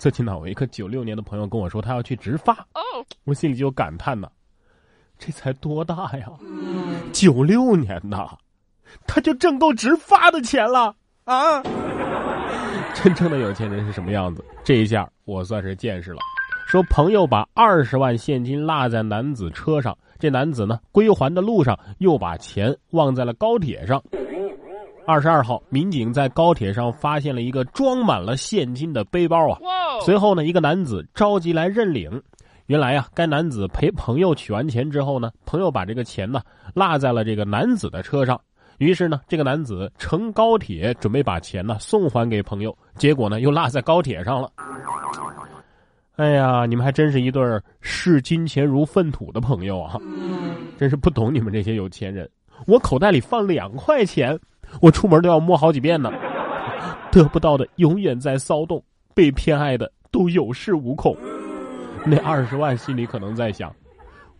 最近呢，我一个九六年的朋友跟我说他要去植发，我心里就感叹呢，这才多大呀？九六年呐，他就挣够植发的钱了啊！真正的有钱人是什么样子？这一下我算是见识了。说朋友把二十万现金落在男子车上，这男子呢归还的路上又把钱忘在了高铁上。二十二号，民警在高铁上发现了一个装满了现金的背包啊！随后呢，一个男子着急来认领。原来啊，该男子陪朋友取完钱之后呢，朋友把这个钱呢落在了这个男子的车上。于是呢，这个男子乘高铁准备把钱呢送还给朋友，结果呢又落在高铁上了。哎呀，你们还真是一对视金钱如粪土的朋友啊！真是不懂你们这些有钱人。我口袋里放两块钱。我出门都要摸好几遍呢，得不到的永远在骚动，被偏爱的都有恃无恐。那二十万心里可能在想：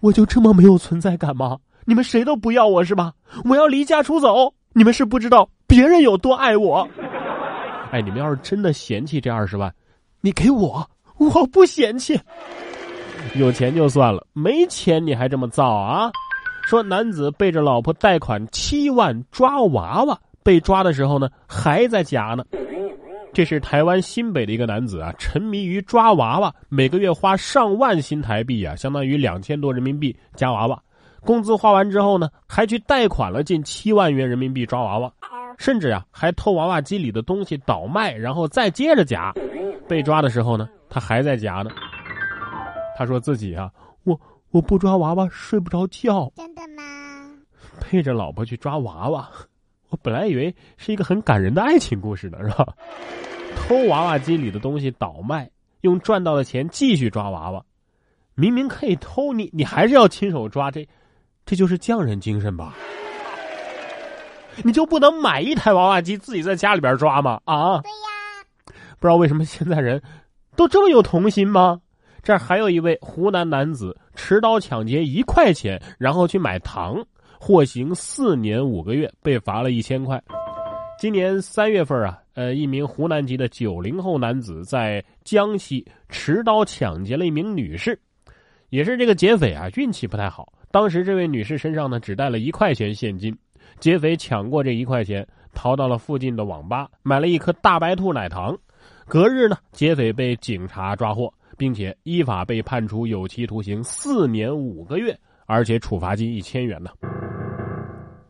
我就这么没有存在感吗？你们谁都不要我是吧？我要离家出走。你们是不知道别人有多爱我。哎，你们要是真的嫌弃这二十万，你给我，我不嫌弃。有钱就算了，没钱你还这么造啊？说男子背着老婆贷款七万抓娃娃，被抓的时候呢还在家呢。这是台湾新北的一个男子啊，沉迷于抓娃娃，每个月花上万新台币啊，相当于两千多人民币夹娃娃。工资花完之后呢，还去贷款了近七万元人民币抓娃娃，甚至啊还偷娃娃机里的东西倒卖，然后再接着夹。被抓的时候呢，他还在夹呢。他说自己啊，我我不抓娃娃睡不着觉。真的吗背着老婆去抓娃娃，我本来以为是一个很感人的爱情故事呢，是吧？偷娃娃机里的东西倒卖，用赚到的钱继续抓娃娃，明明可以偷你，你还是要亲手抓，这这就是匠人精神吧？你就不能买一台娃娃机自己在家里边抓吗？啊？对呀。不知道为什么现在人都这么有童心吗？这儿还有一位湖南男子持刀抢劫一块钱，然后去买糖。获刑四年五个月，被罚了一千块。今年三月份啊，呃，一名湖南籍的九零后男子在江西持刀抢劫了一名女士，也是这个劫匪啊运气不太好。当时这位女士身上呢只带了一块钱现金，劫匪抢过这一块钱，逃到了附近的网吧买了一颗大白兔奶糖。隔日呢，劫匪被警察抓获，并且依法被判处有期徒刑四年五个月，而且处罚金一千元呢。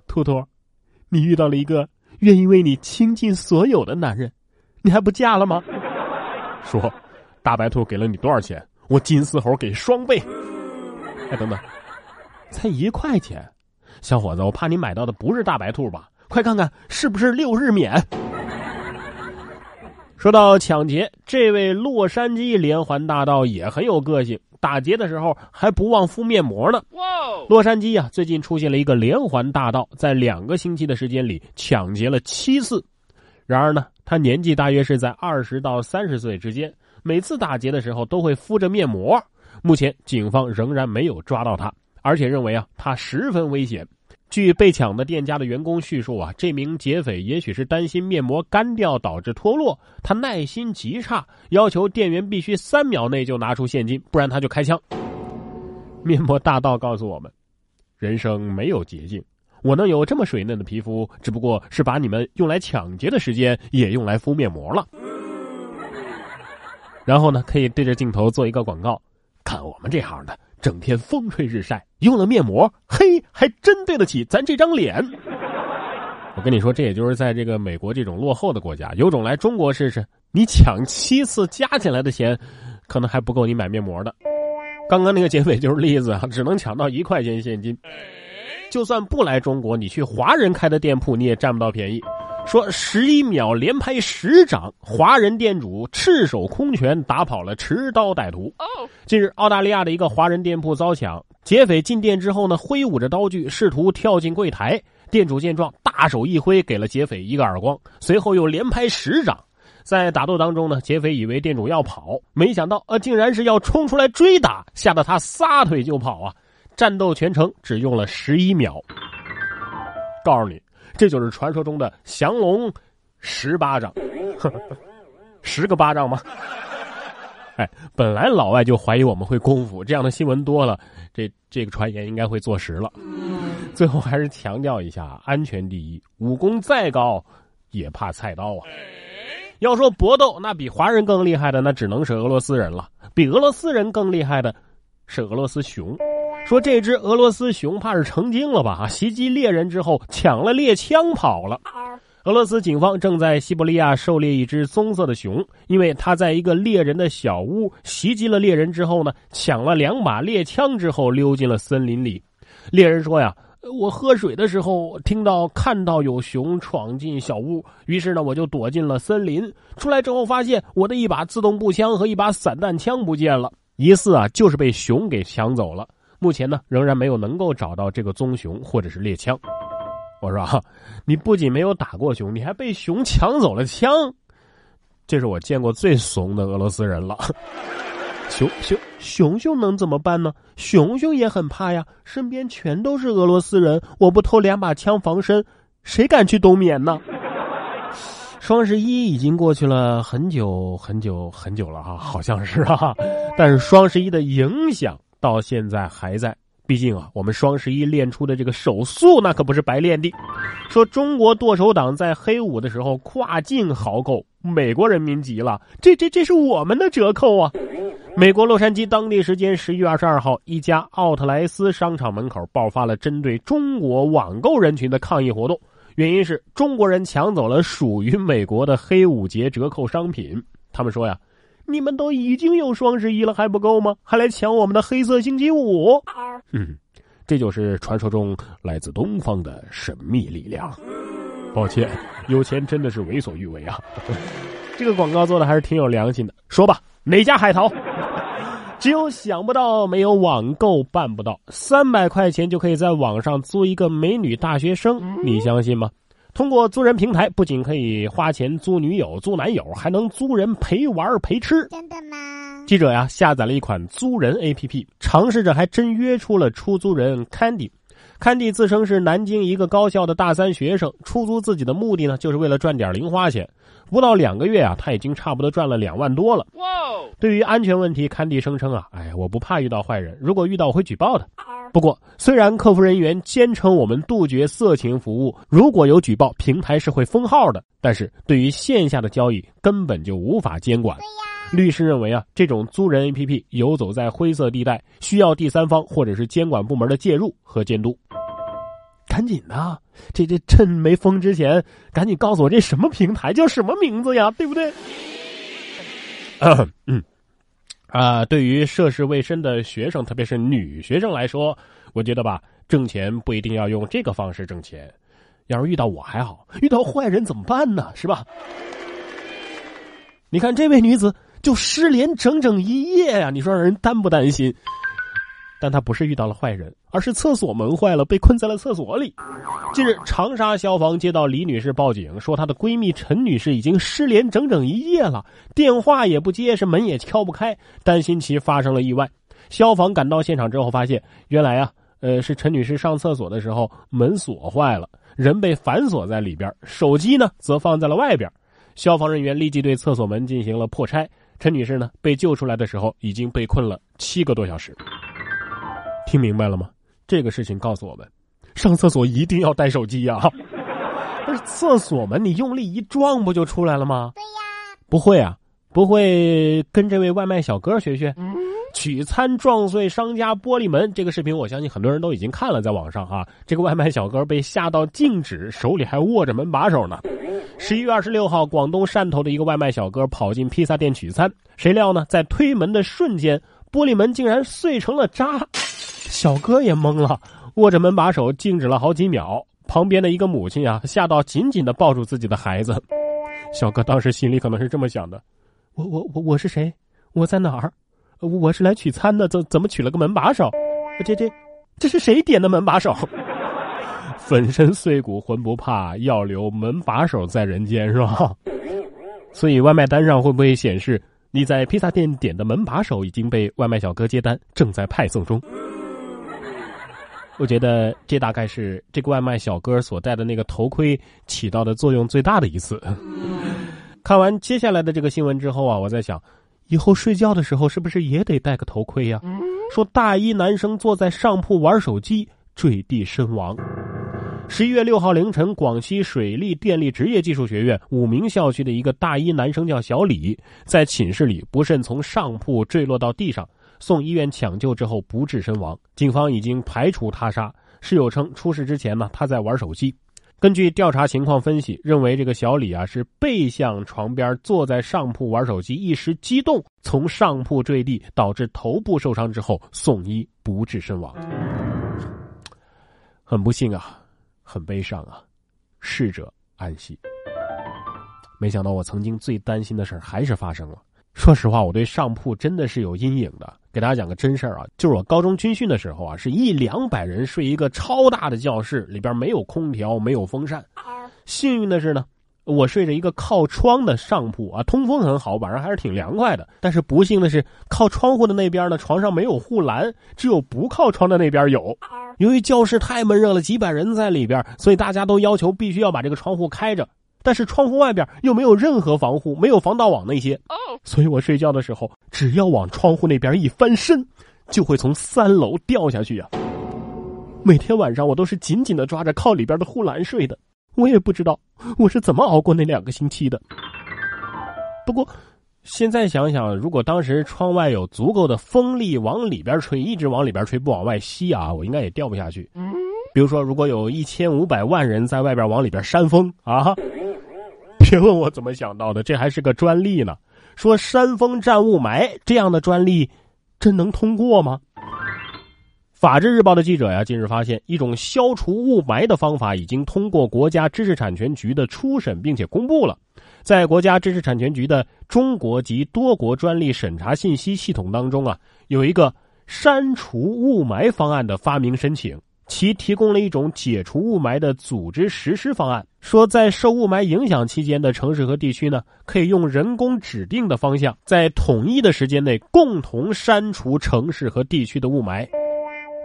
兔兔，你遇到了一个愿意为你倾尽所有的男人，你还不嫁了吗？说，大白兔给了你多少钱？我金丝猴给双倍。哎，等等，才一块钱，小伙子，我怕你买到的不是大白兔吧？快看看是不是六日免。说到抢劫，这位洛杉矶连环大盗也很有个性。打劫的时候还不忘敷面膜呢。洛杉矶啊，最近出现了一个连环大盗，在两个星期的时间里抢劫了七次。然而呢，他年纪大约是在二十到三十岁之间，每次打劫的时候都会敷着面膜。目前警方仍然没有抓到他，而且认为啊，他十分危险。据被抢的店家的员工叙述啊，这名劫匪也许是担心面膜干掉导致脱落，他耐心极差，要求店员必须三秒内就拿出现金，不然他就开枪。面膜大盗告诉我们，人生没有捷径，我能有这么水嫩的皮肤，只不过是把你们用来抢劫的时间也用来敷面膜了。然后呢，可以对着镜头做一个广告，看我们这行的。整天风吹日晒，用了面膜，嘿，还真对得起咱这张脸。我跟你说，这也就是在这个美国这种落后的国家，有种来中国试试。你抢七次加起来的钱，可能还不够你买面膜的。刚刚那个结尾就是例子啊，只能抢到一块钱现金。就算不来中国，你去华人开的店铺，你也占不到便宜。说十一秒连拍十掌，华人店主赤手空拳打跑了持刀歹徒。近日，澳大利亚的一个华人店铺遭抢，劫匪进店之后呢，挥舞着刀具试图跳进柜台。店主见状，大手一挥，给了劫匪一个耳光，随后又连拍十掌。在打斗当中呢，劫匪以为店主要跑，没想到呃，竟然是要冲出来追打，吓得他撒腿就跑啊！战斗全程只用了十一秒。告诉你。这就是传说中的降龙十巴掌，十个巴掌吗？哎，本来老外就怀疑我们会功夫，这样的新闻多了，这这个传言应该会坐实了。最后还是强调一下，安全第一，武功再高也怕菜刀啊。要说搏斗，那比华人更厉害的，那只能是俄罗斯人了。比俄罗斯人更厉害的，是俄罗斯熊。说这只俄罗斯熊怕是成精了吧？袭击猎人之后抢了猎枪跑了。俄罗斯警方正在西伯利亚狩猎一只棕色的熊，因为它在一个猎人的小屋袭击了猎人之后呢，抢了两把猎枪之后溜进了森林里。猎人说呀。我喝水的时候听到看到有熊闯进小屋，于是呢我就躲进了森林。出来之后发现我的一把自动步枪和一把散弹枪不见了，疑似啊就是被熊给抢走了。目前呢仍然没有能够找到这个棕熊或者是猎枪。我说啊，你不仅没有打过熊，你还被熊抢走了枪，这是我见过最怂的俄罗斯人了。熊熊熊熊能怎么办呢？熊熊也很怕呀，身边全都是俄罗斯人，我不偷两把枪防身，谁敢去冬眠呢？双十一已经过去了很久很久很久了哈，好像是啊，但是双十一的影响到现在还在。毕竟啊，我们双十一练出的这个手速那可不是白练的。说中国剁手党在黑五的时候跨境豪购，美国人民急了，这这这是我们的折扣啊！美国洛杉矶当地时间十一月二十二号，一家奥特莱斯商场门口爆发了针对中国网购人群的抗议活动，原因是中国人抢走了属于美国的黑五节折扣商品。他们说呀：“你们都已经有双十一了，还不够吗？还来抢我们的黑色星期五？”嗯，这就是传说中来自东方的神秘力量。抱歉，有钱真的是为所欲为啊！这个广告做的还是挺有良心的。说吧，哪家海淘？只有想不到，没有网购办不到。三百块钱就可以在网上租一个美女大学生，你相信吗？通过租人平台，不仅可以花钱租女友、租男友，还能租人陪玩陪吃。真的吗？记者呀，下载了一款租人 APP，尝试着还真约出了出租人 Candy。Candy 自称是南京一个高校的大三学生，出租自己的目的呢，就是为了赚点零花钱。不到两个月啊，他已经差不多赚了两万多了。哇！对于安全问题，，Candy 声称啊，哎，我不怕遇到坏人，如果遇到我会举报的。不过，虽然客服人员坚称我们杜绝色情服务，如果有举报，平台是会封号的。但是对于线下的交易，根本就无法监管。律师认为啊，这种租人 APP 游走在灰色地带，需要第三方或者是监管部门的介入和监督。赶紧的，这这趁没封之前，赶紧告诉我这什么平台叫什么名字呀？对不对？嗯，啊，对于涉世未深的学生，特别是女学生来说，我觉得吧，挣钱不一定要用这个方式挣钱。要是遇到我还好，遇到坏人怎么办呢？是吧？你看这位女子就失联整整一夜呀，你说让人担不担心？但她不是遇到了坏人，而是厕所门坏了，被困在了厕所里。近日，长沙消防接到李女士报警，说她的闺蜜陈女士已经失联整整一夜了，电话也不接，是门也敲不开，担心其发生了意外。消防赶到现场之后，发现原来啊，呃，是陈女士上厕所的时候门锁坏了，人被反锁在里边，手机呢则放在了外边。消防人员立即对厕所门进行了破拆。陈女士呢被救出来的时候，已经被困了七个多小时。听明白了吗？这个事情告诉我们，上厕所一定要带手机呀！不是厕所门，你用力一撞不就出来了吗？对呀。不会啊，不会跟这位外卖小哥学学？取餐撞碎商家玻璃门，这个视频我相信很多人都已经看了，在网上啊。这个外卖小哥被吓到静止，手里还握着门把手呢。十一月二十六号，广东汕头的一个外卖小哥跑进披萨店取餐，谁料呢，在推门的瞬间，玻璃门竟然碎成了渣。小哥也懵了，握着门把手静止了好几秒。旁边的一个母亲啊，吓到紧紧的抱住自己的孩子。小哥当时心里可能是这么想的：我我我我是谁？我在哪儿？我是来取餐的，怎怎么取了个门把手？这这这是谁点的门把手？粉身碎骨浑不怕，要留门把手在人间，是吧？所以外卖单上会不会显示你在披萨店点的门把手已经被外卖小哥接单，正在派送中？我觉得这大概是这个外卖小哥所戴的那个头盔起到的作用最大的一次。看完接下来的这个新闻之后啊，我在想，以后睡觉的时候是不是也得戴个头盔呀？说大一男生坐在上铺玩手机坠地身亡。十一月六号凌晨，广西水利电力职业技术学院武鸣校区的一个大一男生叫小李，在寝室里不慎从上铺坠落到地上，送医院抢救之后不治身亡。警方已经排除他杀，室友称出事之前呢他在玩手机。根据调查情况分析，认为这个小李啊是背向床边坐在上铺玩手机，一时激动从上铺坠地，导致头部受伤之后送医不治身亡。很不幸啊，很悲伤啊，逝者安息。没想到我曾经最担心的事还是发生了。说实话，我对上铺真的是有阴影的。给大家讲个真事儿啊，就是我高中军训的时候啊，是一两百人睡一个超大的教室，里边没有空调，没有风扇。幸运的是呢，我睡着一个靠窗的上铺啊，通风很好，晚上还是挺凉快的。但是不幸的是，靠窗户的那边呢，床上没有护栏，只有不靠窗的那边有。由于教室太闷热了，几百人在里边，所以大家都要求必须要把这个窗户开着。但是窗户外边又没有任何防护，没有防盗网那些，所以我睡觉的时候，只要往窗户那边一翻身，就会从三楼掉下去呀。每天晚上我都是紧紧的抓着靠里边的护栏睡的，我也不知道我是怎么熬过那两个星期的。不过，现在想想，如果当时窗外有足够的风力往里边吹，一直往里边吹，不往外吸啊，我应该也掉不下去。比如说，如果有一千五百万人在外边往里边扇风啊。别问我怎么想到的，这还是个专利呢。说山峰占雾霾这样的专利，真能通过吗？法制日报的记者呀，近日发现一种消除雾霾的方法已经通过国家知识产权局的初审，并且公布了。在国家知识产权局的中国及多国专利审查信息系统当中啊，有一个删除雾霾方案的发明申请。其提供了一种解除雾霾的组织实施方案，说在受雾霾影响期间的城市和地区呢，可以用人工指定的方向，在统一的时间内共同删除城市和地区的雾霾。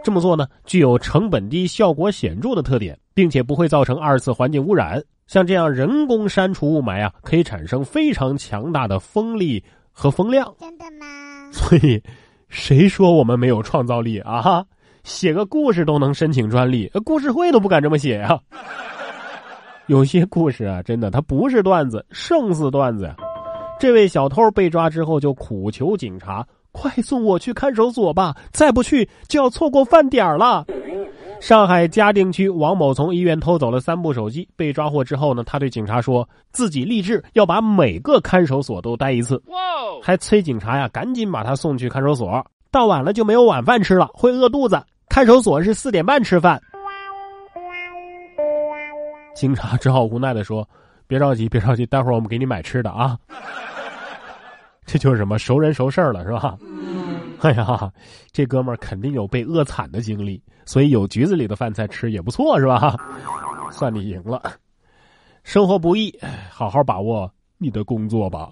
这么做呢，具有成本低、效果显著的特点，并且不会造成二次环境污染。像这样人工删除雾霾啊，可以产生非常强大的风力和风量。真的吗？所以，谁说我们没有创造力啊？写个故事都能申请专利，故事会都不敢这么写呀。有些故事啊，真的它不是段子，胜似段子呀。这位小偷被抓之后就苦求警察：“快送我去看守所吧，再不去就要错过饭点了。”上海嘉定区王某从医院偷走了三部手机，被抓获之后呢，他对警察说自己立志要把每个看守所都待一次，还催警察呀赶紧把他送去看守所，到晚了就没有晚饭吃了，会饿肚子。看守所是四点半吃饭，警察只好无奈的说：“别着急，别着急，待会儿我们给你买吃的啊。”这就是什么熟人熟事儿了，是吧？哎呀，这哥们儿肯定有被饿惨的经历，所以有局子里的饭菜吃也不错，是吧？算你赢了。生活不易，好好把握你的工作吧。